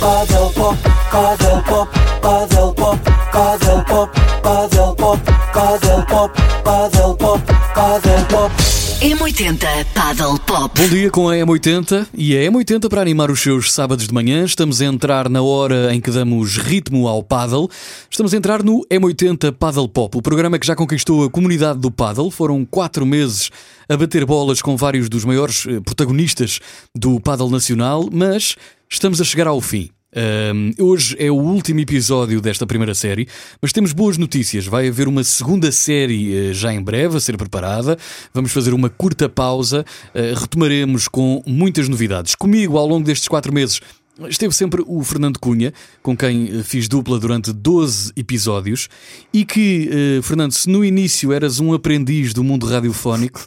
Padel pop, padel pop, padel pop, padel pop, padel pop, padel pop, padel pop, padel pop. M80 Paddle Pop. Bom dia com a M80 e a M80 para animar os seus sábados de manhã. Estamos a entrar na hora em que damos ritmo ao paddle. Estamos a entrar no M80 Paddle Pop, o programa que já conquistou a comunidade do paddle. Foram quatro meses a bater bolas com vários dos maiores eh, protagonistas do paddle nacional, mas estamos a chegar ao fim. Um, hoje é o último episódio desta primeira série, mas temos boas notícias. Vai haver uma segunda série uh, já em breve a ser preparada. Vamos fazer uma curta pausa. Uh, retomaremos com muitas novidades. Comigo, ao longo destes quatro meses, Esteve sempre o Fernando Cunha, com quem eh, fiz dupla durante 12 episódios, e que, uh, Fernando, se no início eras um aprendiz do mundo radiofónico,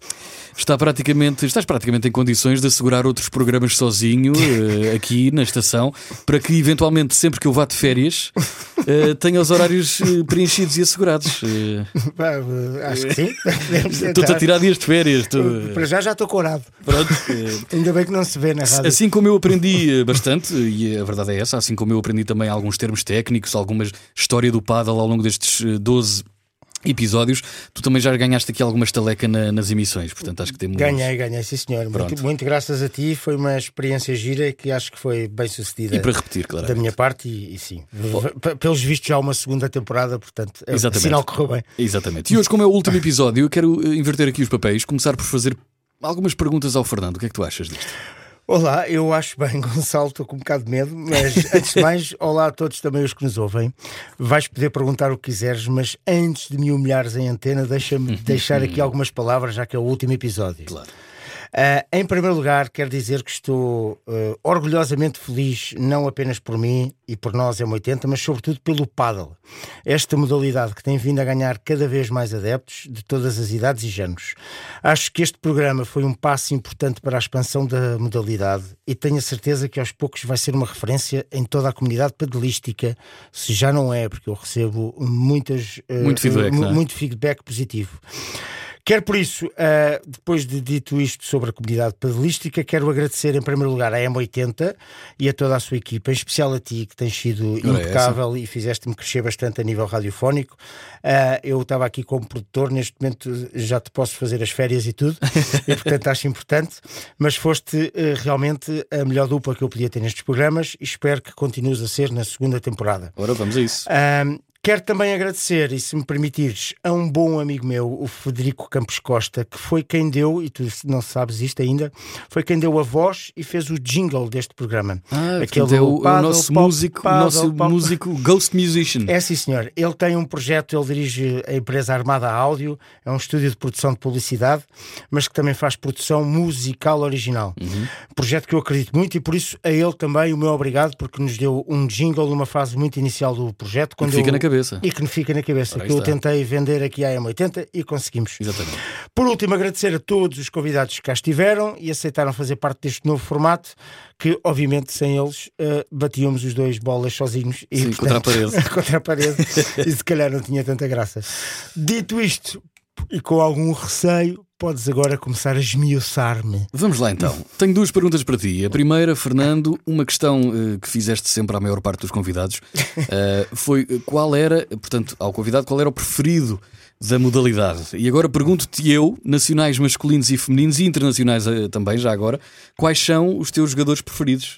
está praticamente, estás praticamente em condições de assegurar outros programas sozinho uh, aqui na estação, para que eventualmente, sempre que eu vá de férias, uh, tenha os horários uh, preenchidos e assegurados. Acho que sim. Estou-te a tirar dias de férias. Tu... Para já já estou corado. Pronto. Ainda bem que não se vê na rádio. Assim como eu aprendi bastante, e a verdade é essa, assim como eu aprendi também alguns termos técnicos, alguma história do paddle ao longo destes 12 episódios, tu também já ganhaste aqui alguma estaleca na, nas emissões, portanto acho que temos. Ganhei, ganhei, sim senhor. Muito, muito, graças a ti, foi uma experiência gira que acho que foi bem sucedida. E para repetir, claro. Da minha parte, e, e sim. Oh. Pelos vistos, já uma segunda temporada, portanto, é Exatamente. sinal que correu bem. Exatamente. E hoje, como é o último episódio, eu quero eh, inverter aqui os papéis, começar por fazer algumas perguntas ao Fernando. O que é que tu achas disto? Olá, eu acho bem, Gonçalo, estou com um bocado de medo, mas antes de mais, olá a todos também os que nos ouvem. Vais poder perguntar o que quiseres, mas antes de me humilhares em antena, deixa-me deixar aqui algumas palavras, já que é o último episódio. Claro. Uh, em primeiro lugar, quero dizer que estou uh, orgulhosamente feliz, não apenas por mim e por nós M80, mas sobretudo pelo paddle. Esta modalidade que tem vindo a ganhar cada vez mais adeptos de todas as idades e géneros. Acho que este programa foi um passo importante para a expansão da modalidade e tenho a certeza que aos poucos vai ser uma referência em toda a comunidade paddleística, se já não é, porque eu recebo muitas, uh, muito, feedback, é? muito feedback positivo. Quero por isso, uh, depois de dito isto sobre a comunidade pedalística, quero agradecer em primeiro lugar à M80 e a toda a sua equipa, em especial a ti, que tens sido impecável é e fizeste-me crescer bastante a nível radiofónico. Uh, eu estava aqui como produtor, neste momento já te posso fazer as férias e tudo, e portanto acho importante, mas foste uh, realmente a melhor dupla que eu podia ter nestes programas e espero que continues a ser na segunda temporada. Ora, vamos a isso. Quero também agradecer, e se me permitires, a um bom amigo meu, o Federico Campos Costa, que foi quem deu, e tu não sabes isto ainda, foi quem deu a voz e fez o jingle deste programa. Ah, Aquele é o, paddle, o nosso pop, músico, paddle, nosso pop. músico Ghost Musician. É sim, senhor. Ele tem um projeto, ele dirige a empresa Armada Áudio, é um estúdio de produção de publicidade, mas que também faz produção musical original. Uhum. Projeto que eu acredito muito e por isso a ele também o meu obrigado, porque nos deu um jingle numa fase muito inicial do projeto. Quando fica eu, na cabeça. E que me fica na cabeça, Ora, que eu tentei vender aqui à M80 e conseguimos. Exatamente. Por último, agradecer a todos os convidados que cá estiveram e aceitaram fazer parte deste novo formato, que obviamente sem eles uh, batíamos os dois bolas sozinhos e, Sim, portanto, contra a parede. contra a parede e se calhar não tinha tanta graça. Dito isto, e com algum receio, podes agora começar a esmiuçar-me. Vamos lá então. Tenho duas perguntas para ti. A primeira, Fernando, uma questão uh, que fizeste sempre à maior parte dos convidados uh, foi qual era, portanto, ao convidado, qual era o preferido da modalidade. E agora pergunto-te eu, nacionais masculinos e femininos e internacionais uh, também, já agora, quais são os teus jogadores preferidos?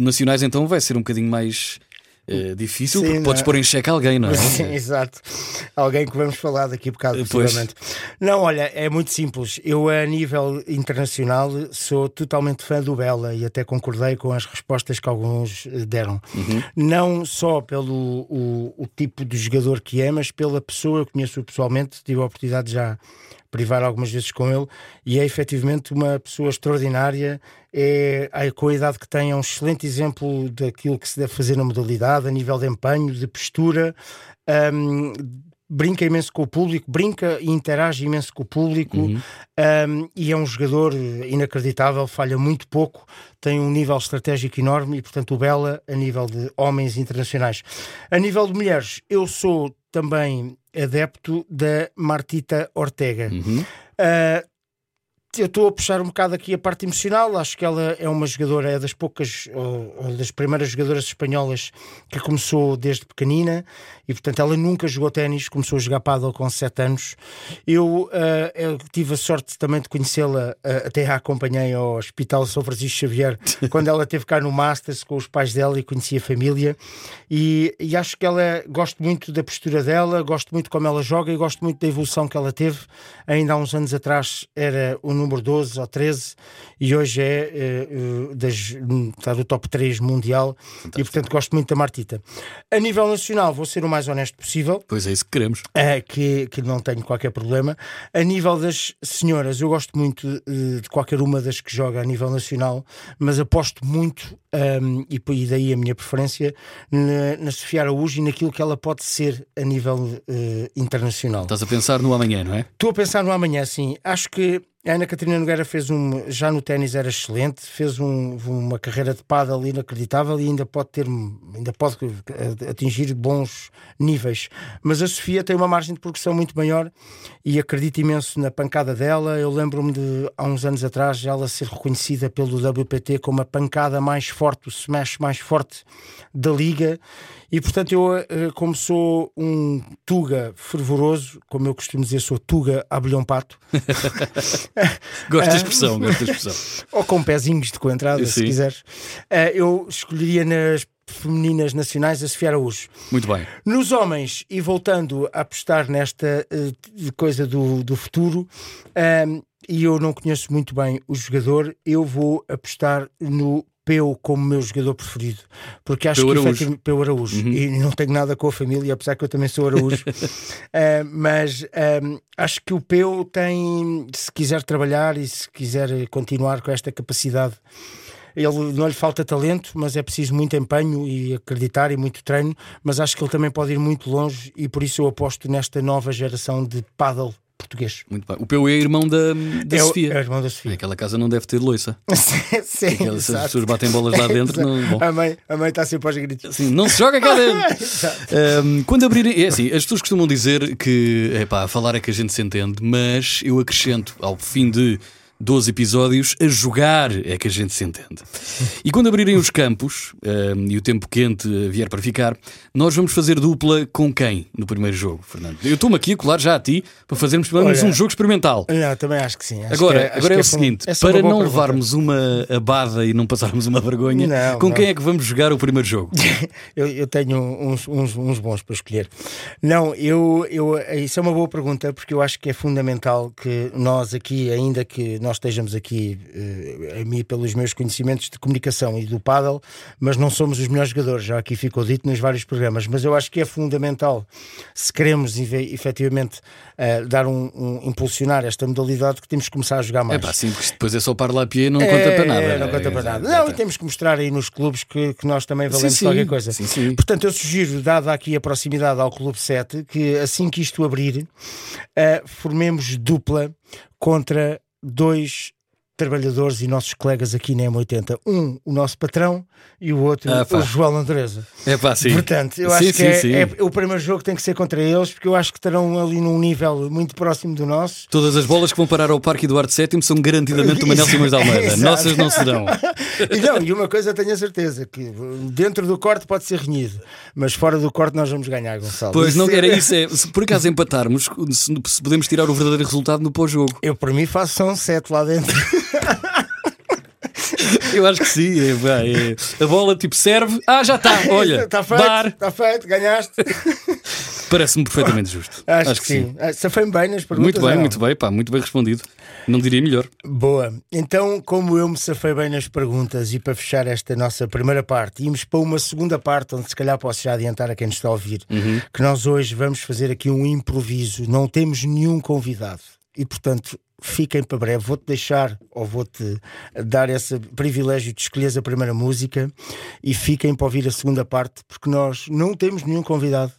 nacionais então vai ser um bocadinho mais é difícil Sim, porque podes pôr em xeque alguém, não é? Sim, exato. Alguém que vamos falar daqui a bocado, possivelmente. Não, olha, é muito simples. Eu, a nível internacional, sou totalmente fã do Bela e até concordei com as respostas que alguns eh, deram. Uhum. Não só pelo o, o, tipo de jogador que é, mas pela pessoa, eu conheço pessoalmente, tive a oportunidade de já privar algumas vezes com ele e é efetivamente uma pessoa extraordinária. É, com a idade que tem, é um excelente exemplo daquilo que se deve fazer na modalidade, a nível de empenho, de postura. Um, brinca imenso com o público, brinca e interage imenso com o público uhum. um, e é um jogador inacreditável, falha muito pouco, tem um nível estratégico enorme e, portanto, o Bela a nível de homens internacionais. A nível de mulheres, eu sou também adepto da Martita Ortega. Uhum. Uh, eu estou a puxar um bocado aqui a parte emocional. Acho que ela é uma jogadora, é das poucas, ou, ou das primeiras jogadoras espanholas que começou desde pequenina e, portanto, ela nunca jogou ténis, começou a jogar paddle com 7 anos. Eu, uh, eu tive a sorte também de conhecê-la, uh, até a acompanhei ao Hospital São Francisco Xavier, quando ela esteve cá no Masters com os pais dela e conheci a família. E, e acho que ela, gosto muito da postura dela, gosto muito como ela joga e gosto muito da evolução que ela teve. Ainda há uns anos atrás era o número 12 ou 13 e hoje é uh, das, está no top 3 mundial Fantástico. e portanto gosto muito da Martita. A nível nacional vou ser o mais honesto possível. Pois é isso que queremos. É, que, que não tenho qualquer problema. A nível das senhoras, eu gosto muito uh, de qualquer uma das que joga a nível nacional, mas aposto muito, um, e, e daí a minha preferência, na, na Sofia Araújo e naquilo que ela pode ser a nível uh, internacional. Estás a pensar no amanhã, não é? Estou a pensar no amanhã, sim. Acho que a Ana Catarina Nogueira fez um, já no ténis era excelente, fez um, uma carreira de paddle inacreditável e ainda pode ter, ainda pode atingir bons níveis. Mas a Sofia tem uma margem de progressão muito maior e acredito imenso na pancada dela. Eu lembro-me de há uns anos atrás ela ser reconhecida pelo WPT como a pancada mais forte, o smash mais forte da liga. E portanto, eu, eh, como sou um Tuga fervoroso, como eu costumo dizer, sou Tuga abelhão pato. gosto da expressão, gosto da expressão. Ou com pezinhos de coentrada, se quiseres. Eh, eu escolheria nas femininas nacionais a Sofia Araújo. Muito bem. Nos homens, e voltando a apostar nesta uh, coisa do, do futuro, um, e eu não conheço muito bem o jogador, eu vou apostar no Peu como meu jogador preferido, porque acho Peu que Araújo. Peu Araújo uhum. e não tenho nada com a família, apesar que eu também sou Araújo, uh, mas um, acho que o Peu tem, se quiser trabalhar e se quiser continuar com esta capacidade ele não lhe falta talento, mas é preciso muito empenho e acreditar e muito treino. Mas acho que ele também pode ir muito longe e por isso eu aposto nesta nova geração de paddle português. Muito bem. O Peu é irmão da, da é Sofia. É irmão da Sofia. Aquela casa não deve ter loiça. sim, Aquelas, as pessoas batem bolas lá dentro. não, bom. A, mãe, a mãe está sempre aos gritos. Assim, não se joga cá dentro. um, quando abrirem. É assim, as pessoas costumam dizer que é pá, falar é que a gente se entende, mas eu acrescento ao fim de 12 episódios, a jogar é que a gente se entende. E quando abrirem os campos um, e o tempo quente vier para ficar, nós vamos fazer dupla com quem no primeiro jogo, Fernando? Eu estou-me aqui a colar já a ti para fazermos pelo menos um jogo experimental. Não, também acho que sim. Acho agora que é, agora é, é o seguinte: é para não levarmos uma abada e não passarmos uma vergonha, não, com não. quem é que vamos jogar o primeiro jogo? eu, eu, tenho uns, uns, uns, bons para escolher. Não, eu, eu, isso é uma boa pergunta porque eu acho que é fundamental que nós aqui, ainda que nós estejamos aqui uh, a mim pelos meus conhecimentos de comunicação e do paddle, mas não somos os melhores jogadores, já aqui ficou dito nos vários programas, mas eu acho que é fundamental se queremos efetivamente uh, dar um, um, impulsionar esta modalidade que temos que começar a jogar mais. É pá, sim, porque depois é só e não é, conta para nada. Não conta para nada. Não, e temos que mostrar aí nos clubes que, que nós também valemos sim, qualquer coisa. Sim, sim. Portanto, eu sugiro, dada aqui a proximidade ao Clube 7, que assim que isto abrir, uh, formemos dupla contra dois trabalhadores e nossos colegas aqui na M80. Um, o nosso patrão, e o outro, ah, o João Andresa. É pá, sim. Portanto, eu sim, acho sim, que é, é, o primeiro jogo tem que ser contra eles, porque eu acho que estarão ali num nível muito próximo do nosso. Todas as bolas que vão parar ao Parque Eduardo VII são garantidamente do Manel Simões de Almeida. Nossas não serão. e, não, e uma coisa tenho a certeza, que dentro do corte pode ser renhido, mas fora do corte nós vamos ganhar, Gonçalo. Pois não, era isso. É, se por acaso empatarmos, se, podemos tirar o verdadeiro resultado no pós-jogo. Eu, por mim, faço só um set lá dentro. Eu acho que sim. É, é, a bola tipo serve. Ah, já está. Olha, está feito. Está feito, ganhaste. Parece-me perfeitamente justo. Acho, acho que, que sim. sim. Safei-me bem nas perguntas. Muito bem, muito bem, pá, muito bem respondido. Não diria melhor. Boa. Então, como eu me safei bem nas perguntas e para fechar esta nossa primeira parte, íamos para uma segunda parte, onde se calhar posso já adiantar a quem nos está a ouvir, uhum. que nós hoje vamos fazer aqui um improviso. Não temos nenhum convidado. E, portanto, fiquem para breve. Vou-te deixar ou vou-te dar esse privilégio de escolheres a primeira música e fiquem para ouvir a segunda parte, porque nós não temos nenhum convidado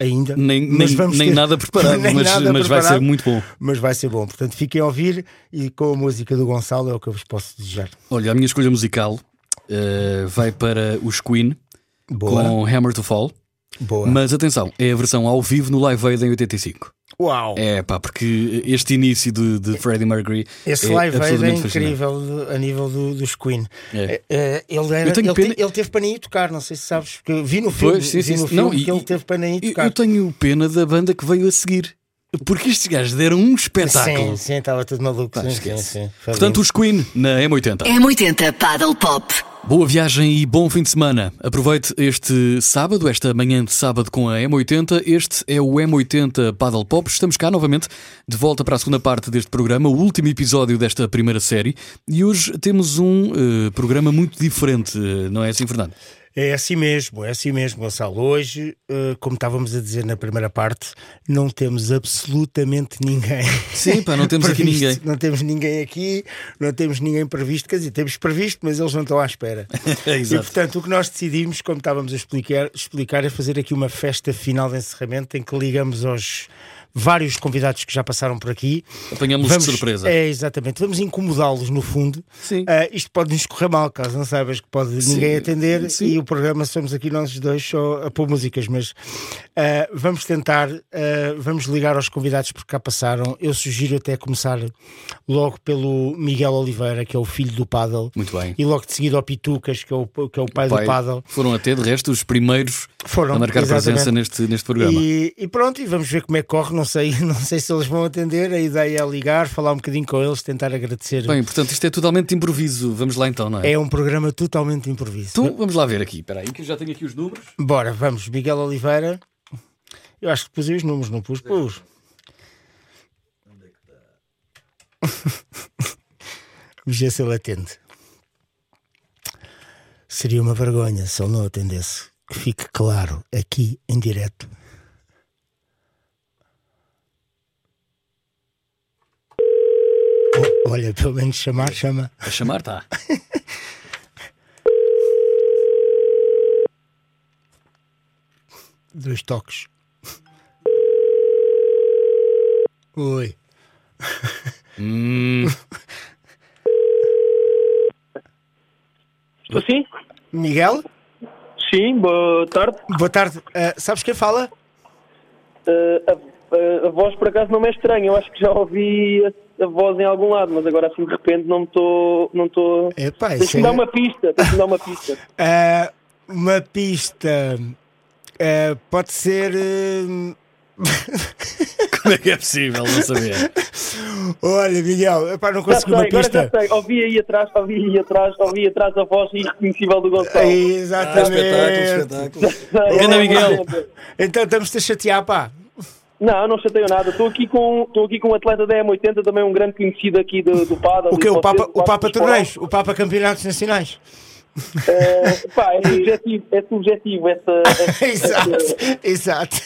ainda. Nem, mas nem, vamos nem ter... nada preparado, nem mas, nada mas preparado, vai ser muito bom. Mas vai ser bom. Portanto, fiquem a ouvir e com a música do Gonçalo é o que eu vos posso desejar. Olha, a minha escolha musical uh, vai para os Queen Boa. com Hammer to Fall. Boa. Mas atenção, é a versão ao vivo no Live Aid em 85. Uau! É pá, porque este início de, de Freddie Mercury Esse é live aid é fascinante. incrível de- a nível do- dos Queen. É. Eh, ele, era- Eu tenho ele, pena- te- ele teve para nem ir tocar, não sei se sabes, porque vi no filme, Pois, sim, sim, vi no sim. filme Não, que e- ele teve para nem tocar. eu tenho pena da banda que veio a seguir. Porque estes gajos deram um espetáculo. Sim, sim, estava tudo maluco. Pá, sim, sim, sim. Portanto, os Queen na M80. M80 Paddle Pop. Boa viagem e bom fim de semana. Aproveite este sábado, esta manhã de sábado com a M80. Este é o M80 Paddle Pop. Estamos cá novamente, de volta para a segunda parte deste programa, o último episódio desta primeira série. E hoje temos um eh, programa muito diferente, eh, não é assim, Fernando? É assim mesmo, é assim mesmo, Gonçalo. Hoje, eh, como estávamos a dizer na primeira parte, não temos absolutamente ninguém. Sim, pá, não temos aqui ninguém. Não temos ninguém aqui, não temos ninguém previsto. Quer dizer, temos previsto, mas eles não estão à espera. É, E exato. portanto, o que nós decidimos, como estávamos a explicar, explicar, é fazer aqui uma festa final de encerramento em que ligamos aos vários convidados que já passaram por aqui. Apanhamos de surpresa. É, exatamente. Vamos incomodá-los no fundo. Sim. Ah, isto pode nos correr mal, caso não saibas que pode ninguém atender sim. e o programa somos aqui nós dois só a pôr músicas, mas ah, vamos tentar, ah, vamos ligar aos convidados porque cá passaram. Eu sugiro até começar logo pelo Miguel Oliveira, que é o filho do Paddle. Muito bem. E logo de seguida ao Pitucas, que é o, que é o pai, Pai, do Paddle. foram até, de resto, os primeiros Foram, a marcar exatamente. presença neste, neste programa. E, e pronto, e vamos ver como é que corre. Não sei, não sei se eles vão atender. A ideia é ligar, falar um bocadinho com eles, tentar agradecer. Bem, portanto, isto é totalmente improviso. Vamos lá então, não é? É um programa totalmente improviso. Então, vamos lá ver aqui. Espera aí, que eu já tenho aqui os números. Bora, vamos. Miguel Oliveira. Eu acho que pus os números, não pus? Pus. Vamos ver se ele atende. Seria uma vergonha se ele não atendesse. Que fique claro, aqui em direto. Olha, pelo menos chamar, chama. A chamar, tá. Dois toques. Oi. Hum, Estou sim? Miguel, Sim, boa tarde. boa tarde. Ah, sabes quem fala? Eh, a, a- a voz por acaso não me é estranha, eu acho que já ouvi a, voz em algum lado, mas agora assim de repente não estou. Não. Epá, isso Deixa-me é- dar uma pista, deixa-me dar uma pista. Ah, uma pista. Ah, pode ser. ah, como é que é possível não saber? Olha, Miguel, epá, não sei, uma agora já pista. sei. Ouvi aí atrás, ouvi aí atrás, ouvi atrás a voz irreconhecível do Gonçalo. Exatamente. espetáculo. Ganda Miguel. Então estamos-te a chatear, pá. Não, não chateio nada. Estou aqui com, estou aqui com um atleta da M80, também um grande conhecido aqui do, do PADA. O que? O Papa, o Papa Torneios? O Papa Campeonatos Nacionais? Eh, pá, é subjetivo, é subjetivo essa, essa- exato, exato.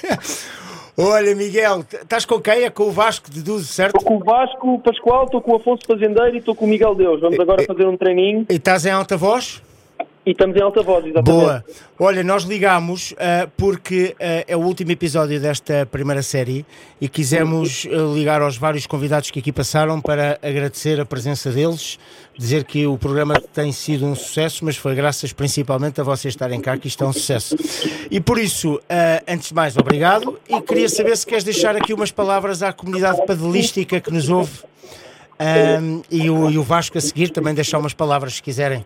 Olha, Miguel, estás com quem? É com o Vasco de Duzo, certo? Estou com o Vasco Pascoal, estou com o Afonso Fazendeiro e estou com o Miguel Deus. Vamos agora fazer um treininho E estás em alta voz? E estamos em alta voz, exatamente. Boa. Olha, nós ligamos ah, porque ah, é o último episódio desta primeira série e quisemos ah, ligar aos vários convidados que aqui passaram para agradecer a presença deles, dizer que o programa tem sido um sucesso, mas foi graças principalmente a vocês estarem cá que isto é um sucesso. E por isso, antes de mais, obrigado e queria saber se queres deixar aqui umas palavras à comunidade padelística que nos ouve ah, e, o, e o Vasco a seguir também deixar umas palavras se quiserem.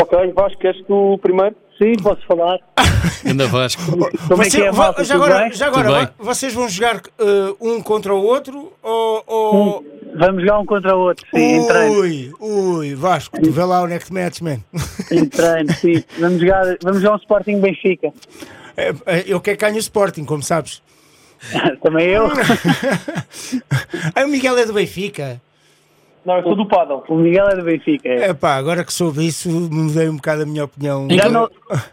Ok, Vasco, queres tu primeiro? Sim, posso falar. Anda Vasco. Como é Você- que é, malta? já agora, bem? já agora vocês vão jogar eh, um contra o outro ou. ou... Vamos jogar um contra o outro, sim, em treino. Ui, ui, Vasco, tu vê lá é que te metes, man. Em treino, sim. Vamos jogar, vamos jogar um Sporting Benfica. É, é, Eu quero que ganhe o Sporting, como sabes. Também eu. Aí o Miguel é do Benfica. Não, eu sou do Paddle. O Miguel é do Benfica. é. Pá, agora que soube isso, mudei um bocado a minha opinião. Já não-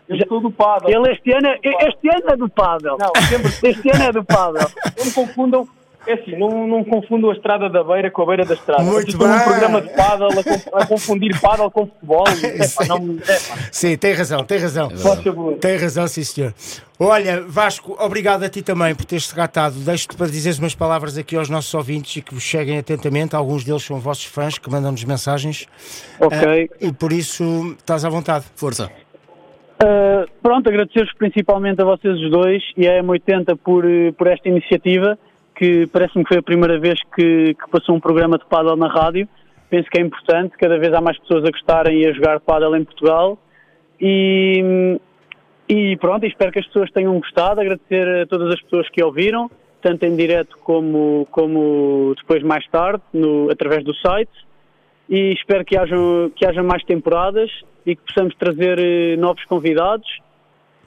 Eu sou do Paddle. Ele este ano, é- este ano é do Pádel. Não, sempre Este ano é do Pádel. não confundam. É assim, não, não confundam a estrada da beira com a beira da estrada. Muito bem. programa de paddle a, conf- a confundir paddle com futebol. É, pá, não, é, Sim, tem razão, tem razão. favor. Tem razão, sim, senhor. Olha, Vasco, obrigado a ti também por teres regatado. Deixo-te para dizeres umas palavras aqui aos nossos ouvintes e que vos cheguem atentamente. Alguns deles são vossos fãs que mandam-nos mensagens. Ok. Ah, e por isso estás à vontade. Força. Uh, pronto, agradecer-vos principalmente a vocês os dois e a M80 por, eh, por esta iniciativa. Que parece-me que foi a primeira vez que, que passou um programa de pádel na rádio. Penso que é importante, cada vez há mais pessoas a gostarem e a jogar pádel em Portugal. E, e pronto, espero que as pessoas tenham gostado, agradecer a todas as pessoas que ouviram, tanto em direto como, como depois mais tarde, no, através do site. E espero que haja, que haja mais temporadas e que possamos trazer eh, novos convidados,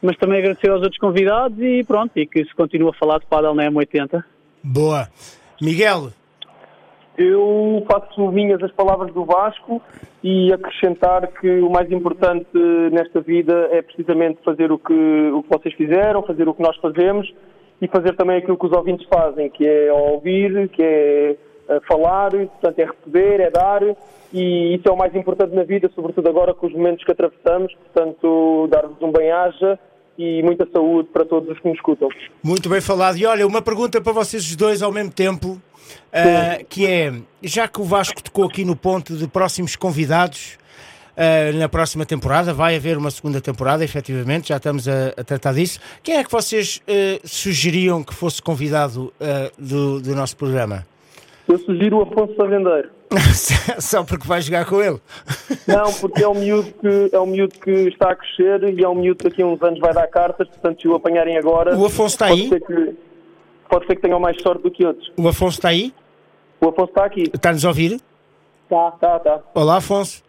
mas também agradecer aos outros convidados e pronto, e que se continue a falar de Padel na M80. Boa. Miguel, Eu faço minhas as palavras do Vasco e acrescentar que o mais importante nesta vida é precisamente fazer o que, o que vocês fizeram, fazer o que nós fazemos e fazer também aquilo que os ouvintes fazem, que é ouvir, que é eh, falar, portanto é receber, é dar e isso é o mais importante na vida, sobretudo agora com os momentos que atravessamos, portanto dar-vos um bem-aja e muita saúde para todos os que nos escutam. muito bem falado. E olha, uma pergunta para vocês os dois ao mesmo tempo, ah, que é, já que o Vasco tocou aqui no ponto de próximos convidados, ah, na próxima temporada, vai haver uma segunda temporada, efetivamente, já estamos a, a tratar disso. Quem é que vocês ah, sugeriam que fosse convidado do, do nosso programa? Eu sugiro o Afonso Fazendeiro. Só porque vai jogar com ele. Não, porque é um miúdo que é um miúdo que está a crescer e é um miúdo que daqui a uns anos vai dar cartas, portanto se o apanharem agora. O Afonso está pode aí? Ser que, pode ser que tenham mais sorte do que outros. O Afonso está aí? O Afonso está aqui. Está-nos a ouvir? Tá, tá, tá. Olá, Afonso.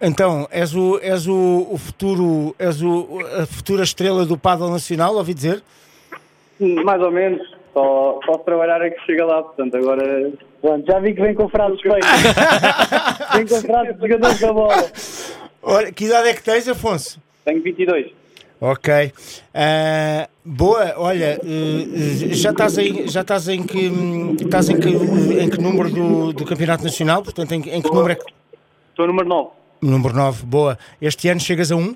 Então, és o, és o, o futuro, és o, a futura estrela do Paddle Nacional, ouvi dizer? Mais ou menos. Só posso trabalhar é que chega lá, portanto agora. Pronto, já vi que vem com frases feitas. vem com frases de jogadores da bola. Olha, que idade é que tens, Afonso? Tenho 22. Ok. Ah, boa, olha, eh, já estás em, já estás em que estás em que, em que número do, do Campeonato Nacional? Portanto, em, em que número é que. Estou número 9. Número 9, boa. Este ano chegas a um?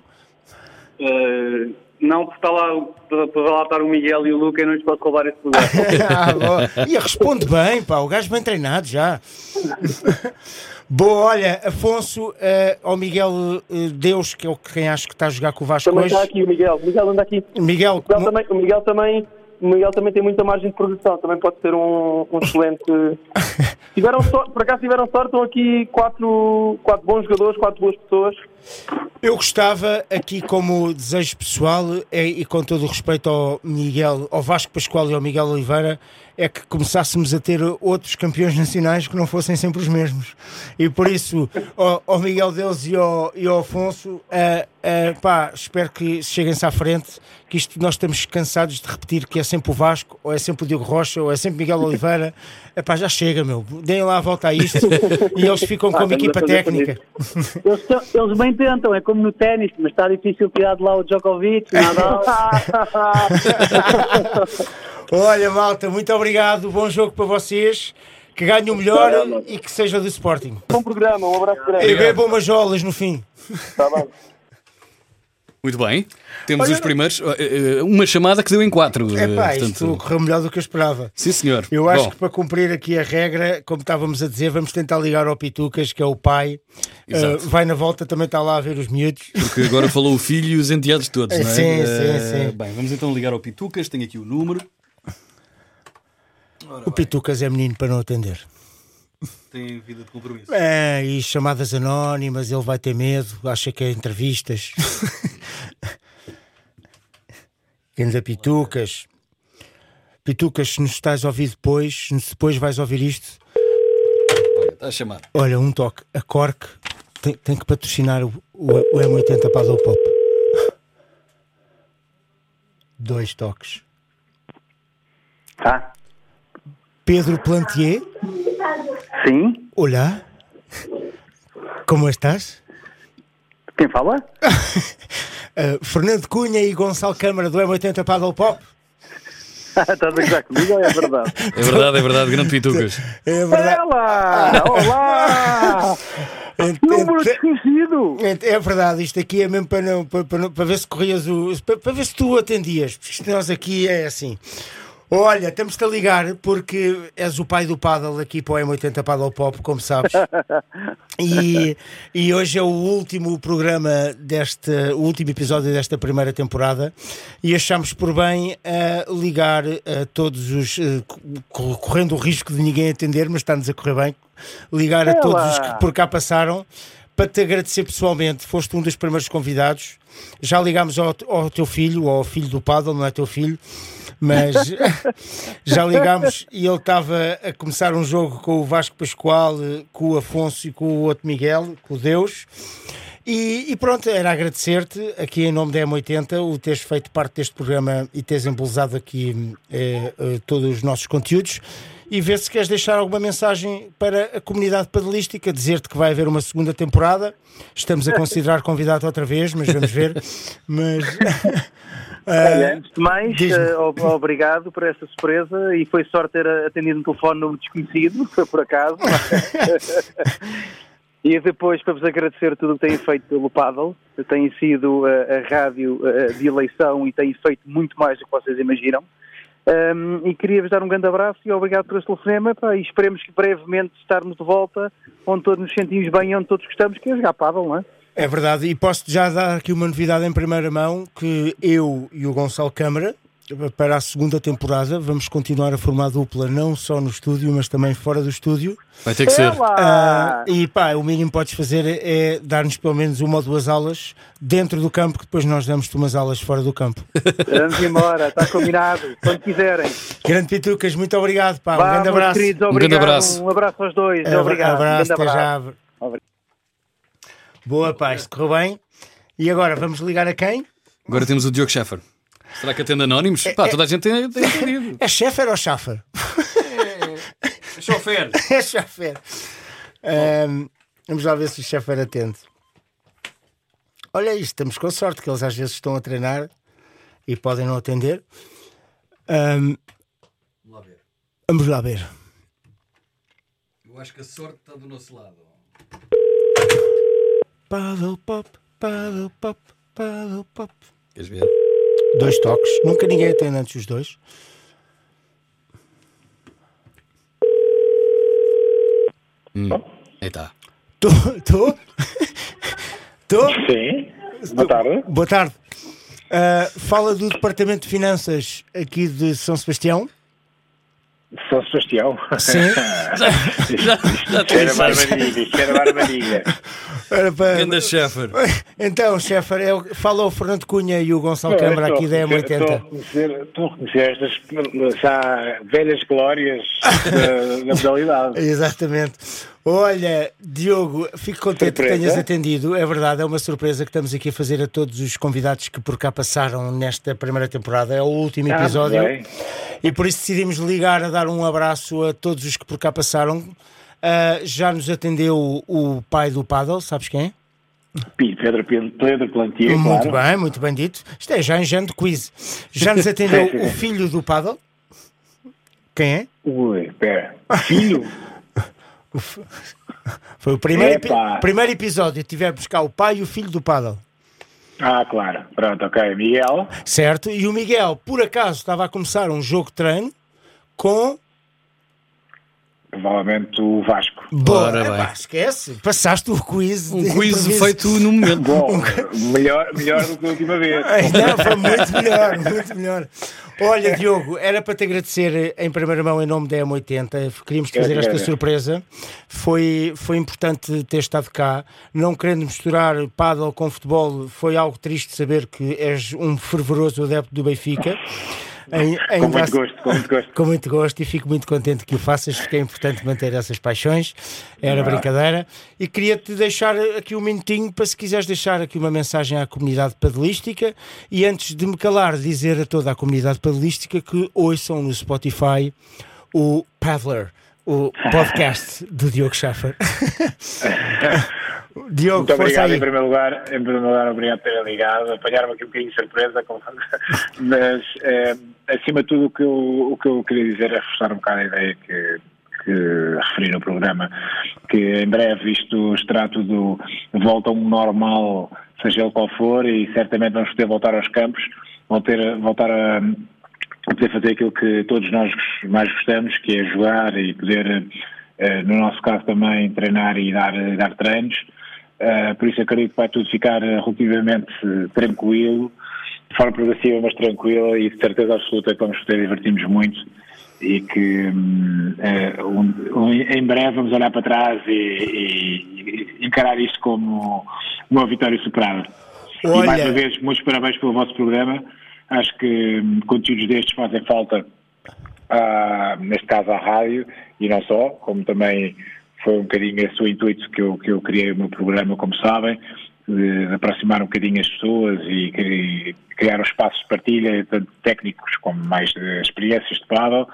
Não, porque está lá, para lá estar o Miguel e o Luca, eu não lhes posso roubar esse lugar. Ah, boa. E responde bem, pá, o gajo bem treinado já. Boa, olha, Afonso, eh, ao Miguel eh, Deus, que é o que quem acho que está a jogar com o Vasco também hoje. está aqui o Miguel. O Miguel anda aqui. Miguel, O Miguel também, o Miguel também, o Miguel também tem muita margem de progressão, também pode ser um, um excelente. tiveram sorte, por acaso tiveram sorte, estão aqui quatro, quatro bons jogadores, quatro boas pessoas. Eu gostava aqui como desejo pessoal é, e com todo o respeito ao Miguel, ao Vasco Pascoal e ao Miguel Oliveira, é que começássemos a ter outros campeões nacionais que não fossem sempre os mesmos. E por isso, ao, ao Miguel Deus e ao, e ao Afonso, eh, eh, pá, espero que cheguem-se à frente, que isto nós estamos cansados de repetir que é sempre o Vasco, ou é sempre o Diogo Rocha, ou é sempre Miguel Oliveira. Epá, já chega, meu. Deem lá a volta a isto e eles ficam como estamos a equipa técnica. Eles, eles bem tentam, é como no ténis, mas está difícil tirar de lá o Djokovic, Nadal. Olha, malta, muito obrigado. Bom jogo para vocês. Que ganhem o melhor e que seja do Sporting. Bom programa, um abraço E grande. bebam umas jolas no fim. Está bem. Muito bem. Temos Olha, os primeiros. eh, eh, Uma chamada que deu em quatro. É eh, pá, portanto- isto correu melhor do que eu esperava. Sim, senhor. Eu acho Bom, que para cumprir aqui a regra, como estávamos a dizer, vamos tentar ligar ao Pitucas, que é o pai. Uh, vai na volta, também está lá a ver os miúdos. Porque agora falou o filho e os enteados todos, não é? Sim, sim, sim. Bem, vamos então ligar ao Pitucas. Tenho aqui o número. O Pitucas é menino para não atender. Tem vida de compromisso. É, e chamadas anónimas, ele vai ter medo, acha que é entrevistas. Ganda Pitucas. Pitucas, se nos estás a ouvir depois, se depois vais ouvir isto, Olha, está a chamar. olha, um toque. A Cork tem, tem que patrocinar o, o, o M80 Paddle Pop. Dois toques. Tá? Pedro Plantier, Sim? olá. Como estás? Quem fala? Uh, Fernando Cunha e Gonçalo Câmara do M80 Paddle Pop. Estás a gozar comigo ou é verdade? É verdade, é verdade, grande Pitucas. É verdade. Olá! Olá! Ent- Número desconhecido! ent- É verdade, isto aqui é mesmo para, não, para, para, para ver se corrias o. Para, para ver se tu atendias, porque isto nós aqui é assim. Olha, temos-te a ligar porque és o pai do paddle aqui para o M80 Paddle Pop, como sabes. E, e hoje é o último programa deste, o último episódio desta primeira temporada e achamos por bem eh, ligar a todos os, eh, co- correndo o risco de ninguém atender, mas está-nos a correr bem, ligar a todos os que por cá passaram para te agradecer pessoalmente. Foste um dos primeiros convidados. Já ligámos ao, ao teu filho, ao filho do paddle, não é teu filho, mas já ligámos e ele estava a começar um jogo com o Vasco Pascoal, com o Afonso e com o outro Miguel, com o Deus. E, e pronto, era agradecer-te aqui em nome da M80 o teres feito parte deste programa e teres embelezado aqui eh, eh, todos os nossos conteúdos e ver se queres deixar alguma mensagem para a comunidade padelística, dizer-te que vai haver uma segunda temporada. Estamos a considerar convidado outra vez, mas vamos ver. Mas Olha, antes de mais, eh, ob- obrigado por essa surpresa e foi sorte ter atendido um telefone no desconhecido, foi por acaso. e depois para vos agradecer tudo o que têm feito pelo Paddle, tem sido a, a rádio eh, de eleição e tem feito muito mais do que vocês imaginam. Um, e queria-vos dar um grande abraço e obrigado por este telefonema pá, e esperemos que brevemente estarmos de volta onde todos nos sentimos bem e onde todos gostamos, que é jogar Paddle, não é? É verdade, e posso já dar aqui uma novidade em primeira mão: que eu e o Gonçalo Câmara, para a segunda temporada, vamos continuar a formar dupla não só no estúdio, mas também fora do estúdio. Vai ter que ser. Ah, e pá, o mínimo que podes fazer é dar-nos pelo menos uma ou duas aulas dentro do campo, que depois nós damos-te umas aulas fora do campo. Vamos embora, está combinado, quando quiserem. Grande Pitucas, muito obrigado, pá, um grande abraço. queridos, grande obrigado. abraço. Um abraço aos dois. Obrigado. abraço, Um grande até abraço. já. Obrigado. Boa, pá, isto correu bem. E agora, vamos ligar a quem? Agora temos o Diogo Schaffer. Será que atende anónimos? Pá, toda a gente tem, tem entendido. É Scheffer ou Schaffer? Chofer. É Schaffer. Ahm, vamos lá ver se o Schaffer atende. Olha isto, estamos com sorte que eles às vezes estão a treinar e podem não atender. Ahm, vamos lá ver. Eu acho que a sorte está do nosso lado. Paddle pop, paddle pop, paddle pop. Queres ver? Dois toques, nunca ninguém atende antes os dois. Aí está. Estou? Estou? Estou? Sim, boa tarde. Boa tarde. Ah, fala do Departamento de Finanças aqui de São Sebastião. São Sebastião. Sim. Já, já Isto era barbariga, isto era barbariga. Ora, para- Ganda. Então, Scheffer, é o- fala o Fernando Cunha e o Gonçalo Câmara aqui da Estou M80. a reconhecer- Estou a reconhecer estas já velhas glórias da, da modalidade. Exatamente. Olha, Diogo, fico contente que Surpresa. tenhas atendido. É verdade, é uma surpresa que estamos aqui a fazer a todos os convidados que por cá passaram nesta primeira temporada. É o último Ah, episódio. bem. E por isso decidimos ligar a dar um abraço a todos os que por cá passaram. Ah, já nos atendeu o, pai do Paddle, sabes quem é? Pedro, Pedro, Plantier, muito claro. bem, muito bem dito. Isto é já em género de quiz. Já nos atendeu o filho do Paddle. Quem é? Ui, espera. Filho? Foi o primeiro, epi- primeiro episódio. Tivemos cá o pai e o filho do Paddle. Ah, claro. Pronto, ok. Miguel. Certo? E o Miguel, por acaso, estava a começar um jogo de treino com. Provavelmente o Vasco. Boa, Ora bem. epá, esquece. Passaste o quiz. Um quiz feito no momento. Bom, melhor, melhor do que a última vez. Não, foi muito melhor, muito melhor. Olha, Diogo, era para te agradecer em primeira mão em nome da M80. Queríamos te fazer esta surpresa. Foi, foi importante ter estado cá. Não querendo misturar paddle com futebol, foi algo triste saber que és um fervoroso adepto do Benfica. Em- Com ainda muito gosto, com muito gosto. com muito gosto e fico muito contente que o faças, porque é importante manter essas paixões. Era brincadeira. E queria-te deixar aqui um minutinho para se quiseres deixar aqui uma mensagem à comunidade padelística e antes de me calar, dizer a toda a comunidade padelística que ouçam no Spotify o Paddler, o podcast do Diogo Schaffer. Diogo, Muito obrigado em primeiro lugar. Em primeiro lugar, obrigado por terem ligado. Apanharam-me aqui um bocadinho de surpresa, mas eh, acima de tudo o que, eu, o que eu queria dizer é reforçar um bocado a ideia que, que referi no programa, que em breve isto estará tudo volta a um normal, seja ele qual for, e certamente vamos poder voltar aos campos, vão ter, voltar a poder fazer aquilo que todos nós mais gostamos, que é jogar e poder, eh, no nosso caso também, treinar e dar, dar treinos. Eh, por isso acredito que vai tudo ficar relativamente eh, tranquilo, de forma progressiva, mas tranquila e de certeza absoluta que vamos poder divertir-nos muito e que hum, eh, um- um- em breve vamos olhar para trás e, e- e encarar isto como uma vitória superada. E mais Olha- uma vez, muitos parabéns pelo vosso programa. Acho que hum, conteúdos destes fazem falta, ah, neste caso à rádio, e não só, como também foi um bocadinho esse o intuito que eu, que eu criei o meu programa, como sabem, de, aproximar um bocadinho as pessoas e, cri- criar um espaço de partilha, tanto técnicos como mais de experiências de paddle,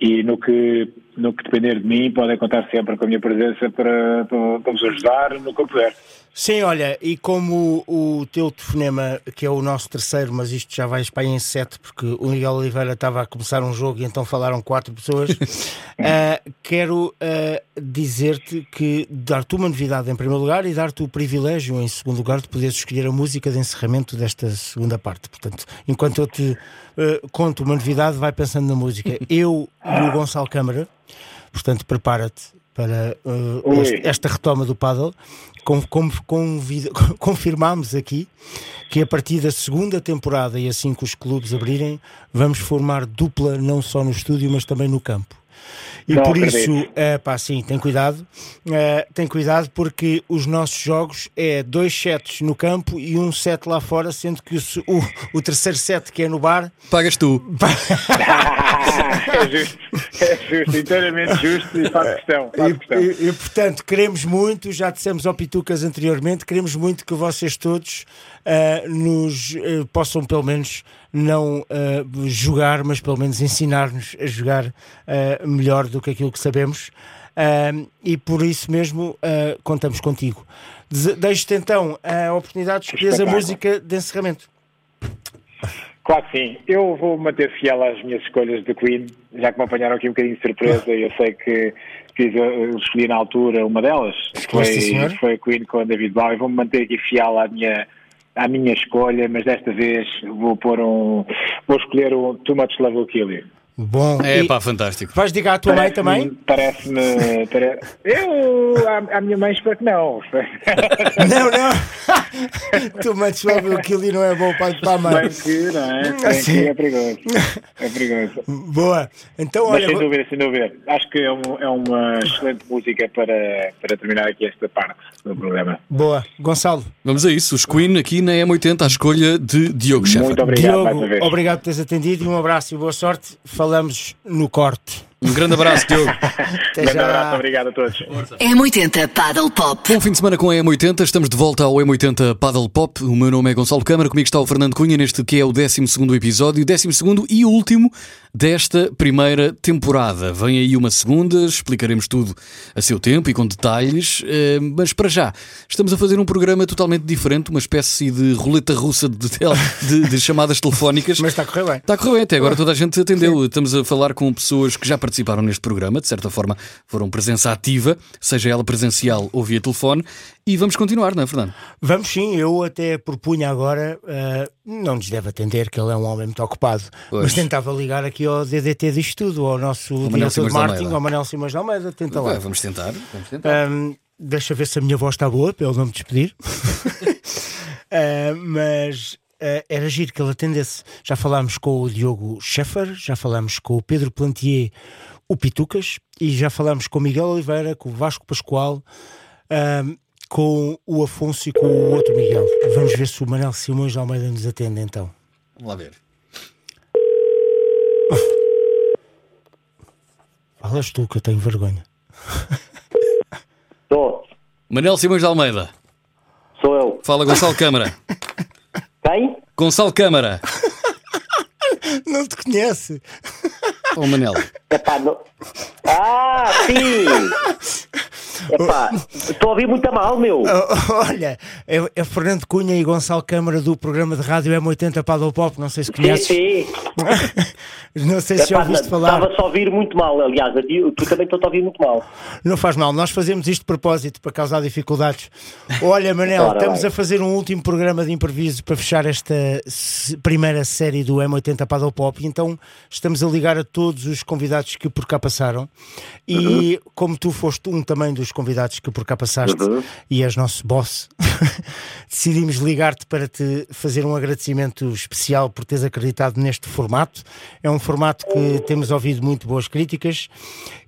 e no que, no que depender de mim, podem contar sempre com a minha presença para, para, para vos ajudar no que eu puder. Sim, olha, e como o, teu telefonema, que é o nosso terceiro, mas isto já vai para aí em sete, porque o Miguel Oliveira estava a começar um jogo e então falaram quatro pessoas, ah, quero ah, dizer-te que dar-te uma novidade em primeiro lugar e dar-te o privilégio em segundo lugar de poderes escolher a música de encerramento desta segunda parte. Portanto, enquanto eu te ah, conto uma novidade, vai pensando na música. Eu e o Gonçalo Câmara, portanto, prepara-te para Ui. este- esta retoma do paddle. Com, com, convida- confirmámos aqui que a partir da segunda temporada e assim que os clubes abrirem, vamos formar dupla não só no estúdio, mas também no campo. E Não por acredito. isso, é, pá, sim, tem cuidado. Eh, tem cuidado porque os nossos jogos é dois sets no campo e um set lá fora, sendo que o, o, o terceiro set que é no bar Pagas tu. é justo, é justo, inteiramente justo e faço questão. Faço questão. E, e, e, portanto, queremos muito, já dissemos ao Pitucas anteriormente, queremos muito que vocês todos ah, nos ah, possam pelo menos não ah, jogar, mas pelo menos ensinar-nos a jogar ah, melhor do que aquilo que sabemos. Ah, e por isso mesmo contamos contigo. Deixo-te então a oportunidade de escolher a música de encerramento. Claro que sim. Eu vou manter fiel às minhas escolhas de Queen, já que me apanharam aqui um bocadinho de surpresa eu sei que fiz, eu escolhi na altura uma delas, que foi, foi a Queen com a David Bowie. Vou-me manter aqui fiel à minha, à minha escolha, mas desta vez vou pôr um. Vou escolher um Too Much Love Will Kill You. Bom, É e pá, fantástico. vais dizer à tua mãe também? Parece-me. Pare... Eu, à, à minha mãe, espero que não. Não, não. Much love will kill you não é bom para, para a mãe. Bem que, não é? Bem Sim. que é perigoso. É perigoso. Boa. Então, Mas olha. sem dúvida, sem dúvida. Acho que é, um- é uma excelente música para, para terminar aqui esta parte do programa. Boa. Gonçalo, Vamos a isso. Os Queen aqui na M80 à escolha de Diogo Schaffer. Muito obrigado mais Diogo, uma vez. obrigado por teres atendido e um abraço e boa sorte. Falamos no corte. Um grande abraço, Diogo. Até Grande já. abraço, obrigado a todos. M80 Paddle Pop. Bom fim de semana com a M80, estamos de volta ao M80 Paddle Pop. O meu nome é Gonçalo Câmara, comigo está o Fernando Cunha neste que é o 12 episódio, 12 e último desta primeira temporada. Vem aí uma segunda, explicaremos tudo a seu tempo e com detalhes, eh, mas para já estamos a fazer um programa totalmente diferente, uma espécie de roleta russa de, tel- de- de chamadas telefónicas. Mas está a correr bem. Está a correr bem, até agora toda a gente atendeu. Estamos a falar com pessoas que já participaram neste programa, de certa forma foram presença ativa, seja ela presencial ou via telefone, e vamos continuar, não é, Fernando? Vamos sim, eu até propunha agora, ah, não nos deve atender, que ele é um homem muito ocupado, Pois. mas tentava ligar aqui ao DDT disto tudo, ao nosso Manel diretor Simões de marketing, ao Manel Simões de Almeida, tenta lá. Vamos tentar, vamos tentar. Ahm, deixa ver se a minha voz está boa, para ele não me despedir. Ah, mas ah, era giro que ele atendesse. Já falámos com o Diogo Scheffer, já falámos com o Pedro Plantier, o Pitucas, e já falámos com o Miguel Oliveira, com o Vasco Pascoal, ahm, com o Afonso e com o outro Miguel. Vamos ver se o Manel Simões de Almeida nos atende então. Vamos lá ver. Falas tu que eu tenho vergonha. Estou, Manel Simões de Almeida, sou eu. fala Gonçalo Câmara. Gonçalo Câmara. Não te conhece. Ô Manel, Epá, não... Ah, sim! Epá, estou a ouvir muito a mal, meu. Olha, é, é Fernando Cunha e Gonçalo Câmara do programa de rádio M80 Paddle Pop, não sei se Sim, conheces. sim. não sei se já Epá, ouviste falar. Estava-se a ouvir muito mal, aliás, tu também estou a ouvir muito mal. Não faz mal, nós fazemos isto de propósito para causar dificuldades. Olha, Manel, estamos bem. a fazer um último programa de improviso para fechar esta primeira série do M80 Paddle Pop, então estamos a ligar a todos os convidados que por cá passaram. E como tu foste um também dos convidados que por cá passaste Uhum. e és nosso boss, decidimos ligar-te para te fazer um agradecimento especial por teres acreditado neste formato. É um formato que temos ouvido muito boas críticas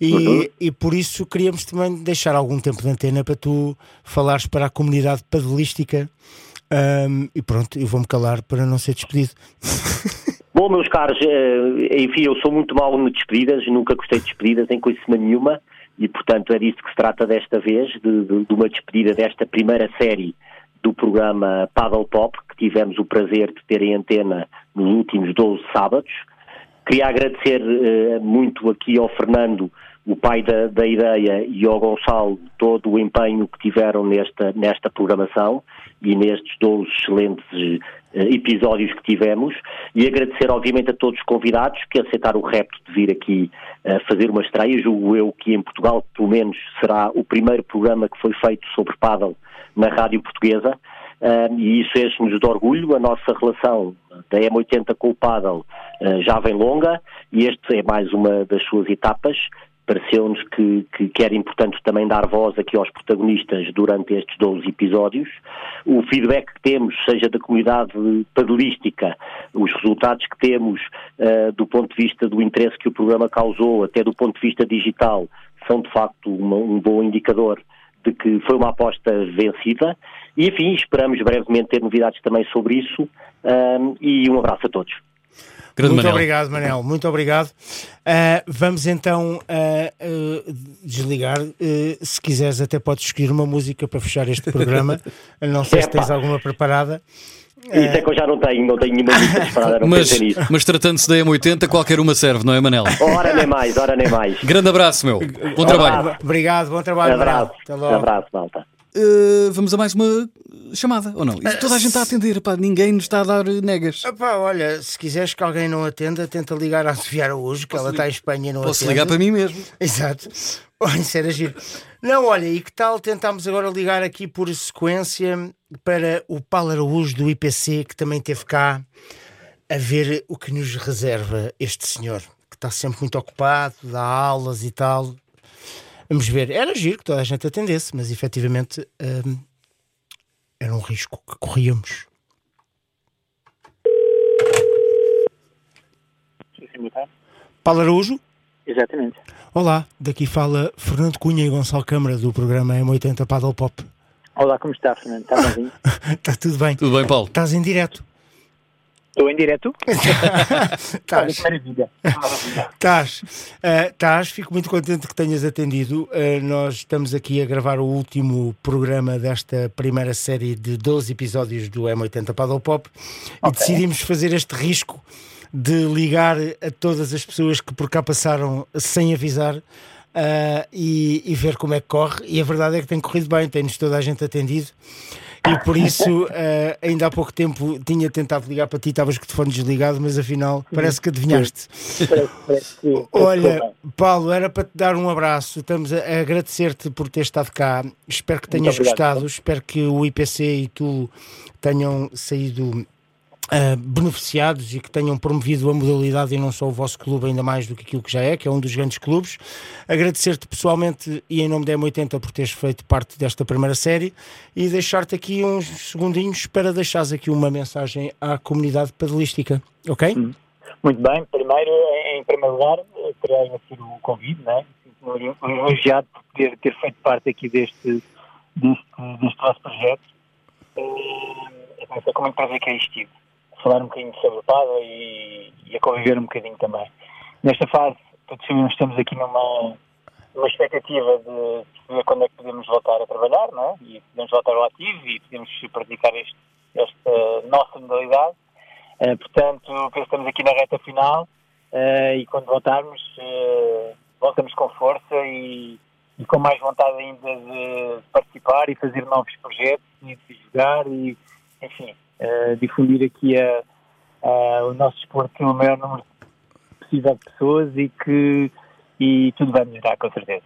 e, e por isso queríamos também deixar algum tempo de antena para tu falares para a comunidade padelística. Ahm, e pronto, eu vou-me calar para não ser despedido. Bom, meus caros, eh, enfim, eu sou muito mau em despedidas, nunca gostei de despedidas em coisa nenhuma e, portanto, é disso que se trata desta vez, de, de- de uma despedida desta primeira série do programa Paddle Pop, que tivemos o prazer de ter em antena nos últimos 12 sábados. Queria agradecer eh, muito aqui ao Fernando, o pai da, da ideia, e ao Gonçalo todo o empenho que tiveram nesta, nesta programação e nestes 12 excelentes episódios que tivemos. E agradecer, obviamente, a todos os convidados que aceitaram o repto de vir aqui eh, fazer uma estreia. Julgo eu que em Portugal, pelo menos, será o primeiro programa que foi feito sobre paddle na rádio portuguesa. Ah, e isso enche-nos de orgulho. A nossa relação da M80 com o Paddle ah, já vem longa e este é mais uma das suas etapas. Pareceu-nos que, que, que era importante também dar voz aqui aos protagonistas durante estes 12 episódios. O feedback que temos, seja da comunidade padelística, os resultados que temos ah, do ponto de vista do interesse que o programa causou, até do ponto de vista digital, são de facto uma- um bom indicador de que foi uma aposta vencida e, enfim, esperamos brevemente ter novidades também sobre isso ahm, e um abraço a todos. Grande muito Manel. obrigado, Manel, muito obrigado. Ah, vamos então ah, ah, desligar. Se quiseres, até podes escolher uma música para fechar este programa. não sei se Epá. tens alguma preparada. Isso é que eu já não tenho, não tenho nenhuma lista disparada, não Mas, nisso. mas tratando-se da M80, qualquer uma serve, não é, Manel? Ora nem mais, ora nem mais. Grande abraço, meu. Bom trabalho. Obrigado, bom trabalho, Manel. Abraço, Até logo. abraço, malta. Uh, vamos a mais uma chamada, ou não? Isso toda a gente está a atender, pá, ninguém nos está a dar negas. Epá, olha, se quiseres que alguém não atenda, tenta ligar à Sofia Araújo, que ela está em Espanha e não Posso atende. ligar para mim mesmo. Exato. Olha, isso era giro. Não, olha, e que tal tentámos agora ligar aqui por sequência para o Paulo Araújo do IPC, que também esteve cá a ver o que nos reserva este senhor, que está sempre muito ocupado, dá aulas e tal. Vamos ver. Era giro que toda a gente atendesse, mas efetivamente hum, era um risco que corríamos. Paulo Araújo? Exatamente. Olá, daqui fala Fernando Cunha e Gonçalo Câmara do programa M80 Paddle Pop. Olá, como está, Fernando? Está bonzinho? Está tudo bem? Tudo bem, Paulo? Estás em direto? Estou em direto? Estás. Maravilha. Estás. Estás. Fico muito contente que tenhas atendido. Ah, nós estamos aqui a gravar o último programa desta primeira série de 12 episódios do M80 Paddle Pop e decidimos fazer este risco de ligar a todas as pessoas que por cá passaram sem avisar. ah, e, e ver como é que corre, e a verdade é que tem corrido bem, tem-nos toda a gente atendido, e por isso, eh, ainda há pouco tempo tinha tentado ligar para ti, estavas com o telefone desligado, mas afinal parece que adivinhaste. Olha, Paulo, era para te dar um abraço. Estamos a a agradecer-te por ter estado cá. Espero que tenhas obrigado. gostado. Espero que o IPC e tu tenham saído ah, beneficiados e que tenham promovido a modalidade e não só o vosso clube, ainda mais do que aquilo que já é, que é um dos grandes clubes. Agradecer-te pessoalmente e em nome da M80 por teres feito parte desta primeira série e deixar-te aqui uns segundinhos para deixares aqui uma mensagem à comunidade padelística, ok? Muito bem, primeiro, em primeiro lugar, eh, queria agradecer o convite, né? Sinto-me elogiado por poder ter feito parte aqui deste, deste, deste vosso projeto. Eh, É com muito prazer que aí estive. Falar um bocadinho sobre o Pado e, e a conviver um bocadinho também. Nesta fase, todos sabemos estamos aqui numa, numa expectativa de ver quando é que podemos voltar a trabalhar, não é? E podemos voltar ao ativo e podemos praticar este, esta nossa modalidade. Uh, portanto, penso que estamos aqui na reta final uh, e quando voltarmos, uh, voltamos com força e, e com mais vontade ainda de participar e fazer novos projetos e de jogar e, enfim, eh, difundir aqui a, a- o nosso desporto com o maior número possível de pessoas e que e tudo vai melhorar, com certeza.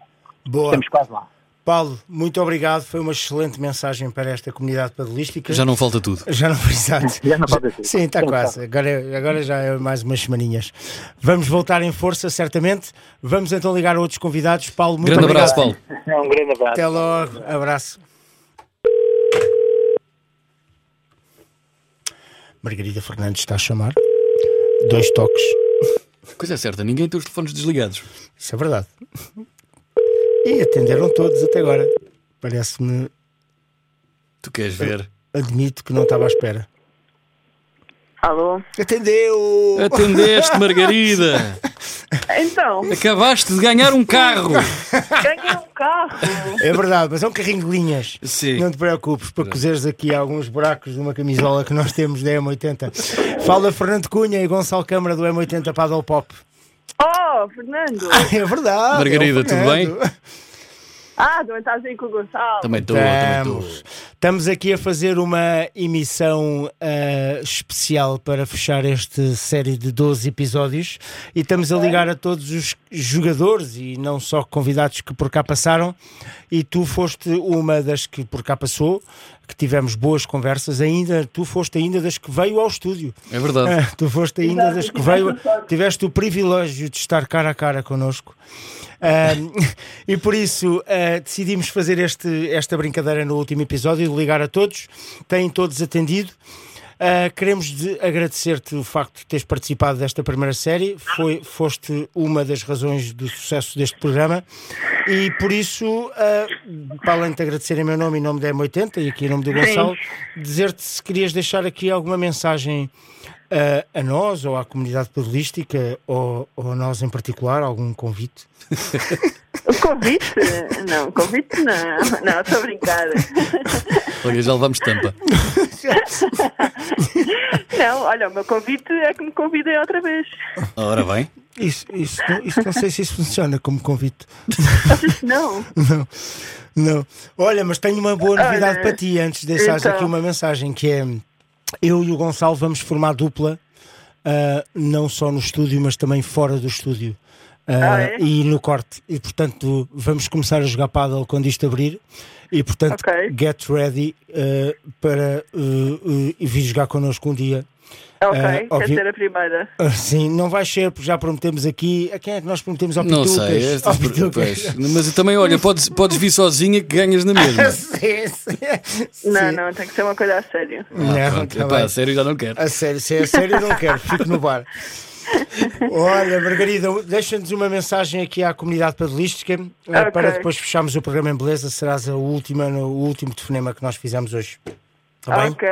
Boa. Estamos quase lá. Paulo, muito obrigado. Foi uma excelente mensagem para esta comunidade padelística. Já não falta tudo. Já não exato. Já não pode ser. Sim, está quase. Agora, agora já é mais umas semaninhas. Vamos voltar em força, certamente. Vamos então ligar a outros convidados. Paulo, muito Grande obrigado. abraço, Paulo. Um grande abraço. Até logo. Abraço. Margarida Fernandes está a chamar. Dois toques. Coisa é certa, ninguém tem os telefones desligados. Isso é verdade. E atenderam todos até agora. Parece-me. Tu queres ver? Admito que não estava à espera. Alô? Atendeu! Atendeste, Margarida! Então, Acabaste de ganhar um carro! ganhei um carro. É verdade, mas é um carrinho de linhas. Sim. Não te preocupes, para cozeres aqui alguns buracos de uma camisola que nós temos da M80. Fala Fernando Cunha e Gonçalo Câmara do M80 Paddle Pop. Oh, Fernando. É verdade. Margarida, é tudo Fernando. Ah, também estás aí com o Gonçalo. Também estou, também Estamos. estou. Estamos aqui a fazer uma emissão ah, especial para fechar esta série de 12 episódios e estamos a ligar a todos os jogadores e não só convidados que por cá passaram. E tu foste uma das que por cá passou, que tivemos boas conversas. Ainda tu foste ainda das que veio ao estúdio. É verdade. Ah, tu foste ainda das que veio, tiveste o privilégio de estar cara a cara connosco. Ah, e por isso ah, decidimos fazer este, esta brincadeira no último episódio, de ligar a todos, têm todos atendido. Ah, queremos de- agradecer-te o facto de teres participado desta primeira série, Foi, foste uma das razões do sucesso deste programa. E por isso, ah, para além de agradecer em meu nome e em nome da M80 e aqui em nome do Gonçalo, dizer-te se querias deixar aqui alguma mensagem a nós ou à comunidade padelística ou, ou a nós em particular, algum convite. O convite? Não, convite não. Não, estou a brincar. Olha, já levamos tampa. Não, olha, o meu convite é que me convidem outra vez. Ora bem. Isso, isso, não- isso não sei se isso funciona como convite. Não. Não, não. Olha, mas tenho uma boa novidade Olha, para ti antes de deixares então. aqui uma mensagem que é eu e o Gonçalo vamos formar dupla ah, não só no estúdio, mas também fora do estúdio. Ah, Ah, é? E no corte. E portanto vamos começar a jogar paddle quando isto abrir. E portanto, Ok. get ready ah, para uh, uh, vir jogar connosco um dia. Ok, Ah, quer óbvio. ser a primeira. Ah, Sim, não vai ser, porque já prometemos aqui. A quem é que nós prometemos ao Não Pitucas? sei, estas Pitucas. pois. mas também, olha, podes, podes vir sozinha que ganhas na mesma. Sim, sim. Não, Sim. não, tem que ser uma coisa a sério. Não, Pronto, tá epá, a sério já não quero. A sério, se é a sério, eu não quero, fico no bar. Olha, Margarida, deixa-nos uma mensagem aqui à comunidade padelística eh, Ok. para depois fecharmos o programa em beleza. Serás a última, no, o último telefonema que nós fizemos hoje. Está bem? Ok,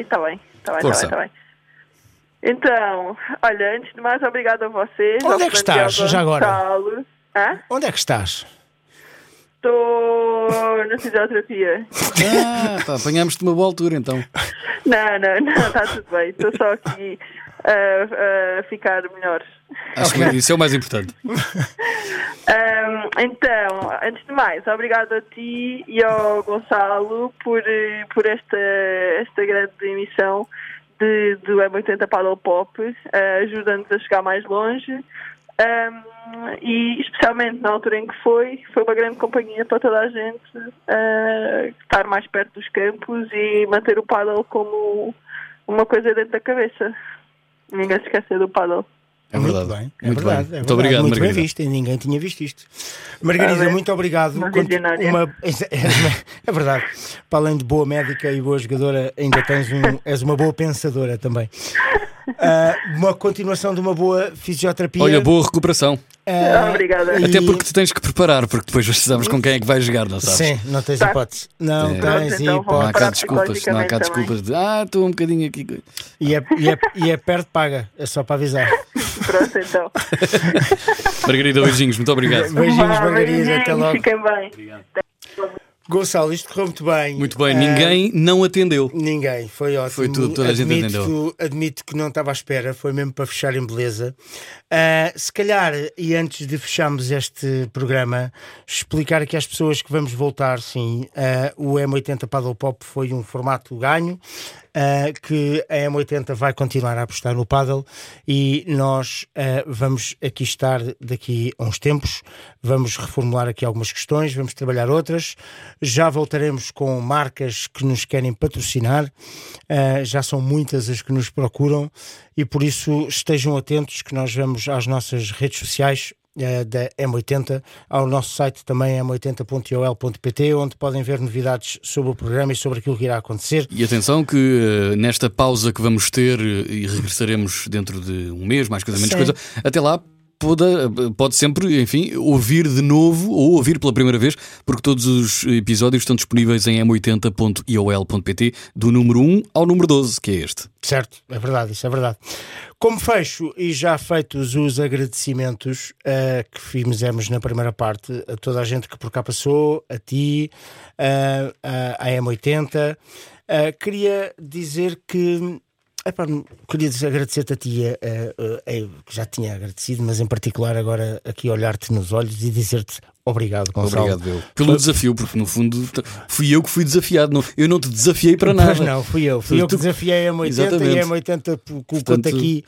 está bem, está bem, Força. está bem, está bem. Então, olha, antes de mais, obrigado a vocês. Onde é que estás, já agora? Hã? Onde é que estás? Estou na fisioterapia. Ah, pá, apanhámos-te uma boa altura então. Não, não, não, está tudo bem. Estou só aqui a, a ficar melhor. Acho que isso é o mais importante. Ahm, então, antes de mais, obrigado a ti e ao Gonçalo por, eh, por esta, esta grande emissão de, do M80 Paddle Pop. eh, Ajuda-nos a chegar mais longe. Ahm, e especialmente na altura em que foi, foi uma grande companhia para toda a gente eh, estar mais perto dos campos e manter o paddle como uma coisa dentro da cabeça. Ninguém se esquecer do paddle. É verdade. Muito bem, é Muito verdade. bem. é Muito verdade. obrigado, Muito bem Margarida. visto, e ninguém tinha visto isto. Margarida, bem. muito obrigado. Uma uma- é verdade. Para além de boa médica e boa jogadora, ainda tens um, és uma boa pensadora também. Ah, uma continuação de uma boa fisioterapia. Olha, boa recuperação. Ah, Obrigada. Até porque te tens que preparar, porque depois sabes com quem é que vais jogar, não sabes? Sim, não tens Tá. hipótese. Não É. tens então vou Não há cá desculpas, não há cá desculpas de ah, estou um bocadinho aqui. E é, e, é, e é perto paga, é só para avisar. Pronto, então. Margarida, beijinhos, muito obrigado. Beijinhos, Margarida, beijinhos, até logo. Fiquem bem. Gonçalo, isto correu muito bem. Muito bem, Ah, ninguém não atendeu. Ninguém, foi ótimo. Foi tudo, toda a gente admito, atendeu. Admito que não estava à espera, foi mesmo para fechar em beleza. Ah, se calhar, e antes de fecharmos este programa, explicar aqui às pessoas que vamos voltar, sim. ah, o M80 Paddle Pop foi um formato ganho. Ah, que a M80 vai continuar a apostar no paddle e nós ah, vamos aqui estar daqui a uns tempos, vamos reformular aqui algumas questões, vamos trabalhar outras, já voltaremos com marcas que nos querem patrocinar, ah, já são muitas as que nos procuram e por isso estejam atentos que nós vamos às nossas redes sociais da M80, ao nosso site também m80.ol.pt, onde podem ver novidades sobre o programa e sobre aquilo que irá acontecer. E atenção que eh, nesta pausa que vamos ter eh, e regressaremos dentro de um mês, mais coisa menos Sim. coisa, até lá pode, pode sempre, enfim, ouvir de novo ou ouvir pela primeira vez, porque todos os episódios estão disponíveis em m80.iol.pt do número 1 ao número 12, que é este. Certo, é verdade, isso é verdade. Como fecho e já feitos os agradecimentos eh, que fizemos na primeira parte a toda a gente que por cá passou, a ti, eh, a, a M80, eh, queria dizer que. Epá, queria dizer- agradecer-te a ti, eh, eh, eh, que já tinha agradecido, mas em particular agora aqui olhar-te nos olhos e dizer-te obrigado, Gonçalo. Obrigado, eu. Pelo desafio, porque no fundo fui eu que fui desafiado. Não, eu não te desafiei para nada. Pois não, fui eu. Fui Foi eu que tu- desafiei a M80 Exatamente. e a M80 colocou-te Portanto- aqui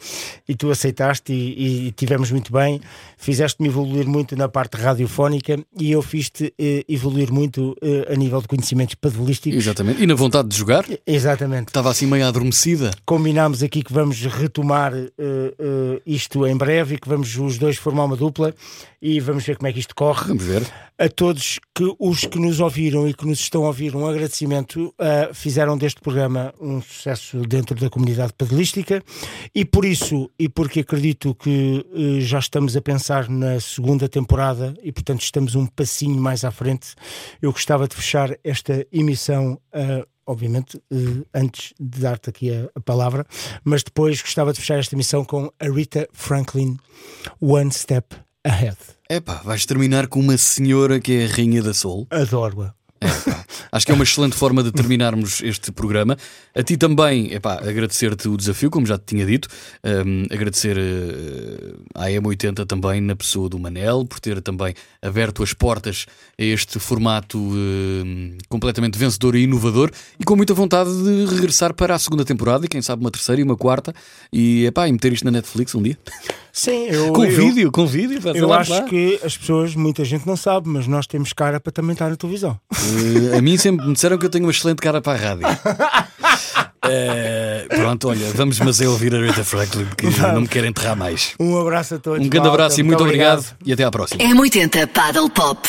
e tu aceitaste e, e tivemos muito bem. Fizeste-me evoluir muito na parte radiofónica e eu fiz-te eh, evoluir muito eh, a nível de conhecimentos padelísticos. Exatamente. E na vontade de jogar, Exatamente. estava assim meio adormecida. Combinámos aqui que vamos retomar eh, eh, isto em breve e que vamos os dois formar uma dupla e vamos ver como é que isto corre. Vamos A todos que os que nos ouviram e que nos estão a ouvir, um agradecimento. ah, fizeram deste programa um sucesso dentro da comunidade padelística e por isso, e porque acredito que eh, já estamos a pensar na segunda temporada e portanto estamos um passinho mais à frente, eu gostava de fechar esta emissão. ah, Obviamente, eh, antes de dar-te aqui a, a palavra, mas depois gostava de fechar esta emissão com a Rita Franklin, One Step Ahead. Epá, vais terminar com uma senhora que é a rainha da Soul. Adoro-a. Acho que é uma excelente forma de terminarmos este programa. A ti também, epá, agradecer-te o desafio, como já te tinha dito. Um, agradecer eh, à M80 também, na pessoa do Manel, por ter também aberto as portas a este formato eh, completamente vencedor e inovador e com muita vontade de regressar para a segunda temporada e quem sabe uma terceira e uma quarta e, epá, e meter isto na Netflix um dia. Sim, eu, com eu- vídeo, com vídeo. Eu acho lá. que as pessoas, muita gente não sabe, mas nós temos cara para também estar na televisão. Eh, a mim sempre me disseram que eu tenho uma excelente cara para a rádio. Eh, pronto, olha, vamos mas é ouvir a Rita Franklin, porque não me quero enterrar mais. Um abraço a todos. Um grande malta. abraço e muito obrigado. e até à próxima. M80 Paddle Pop.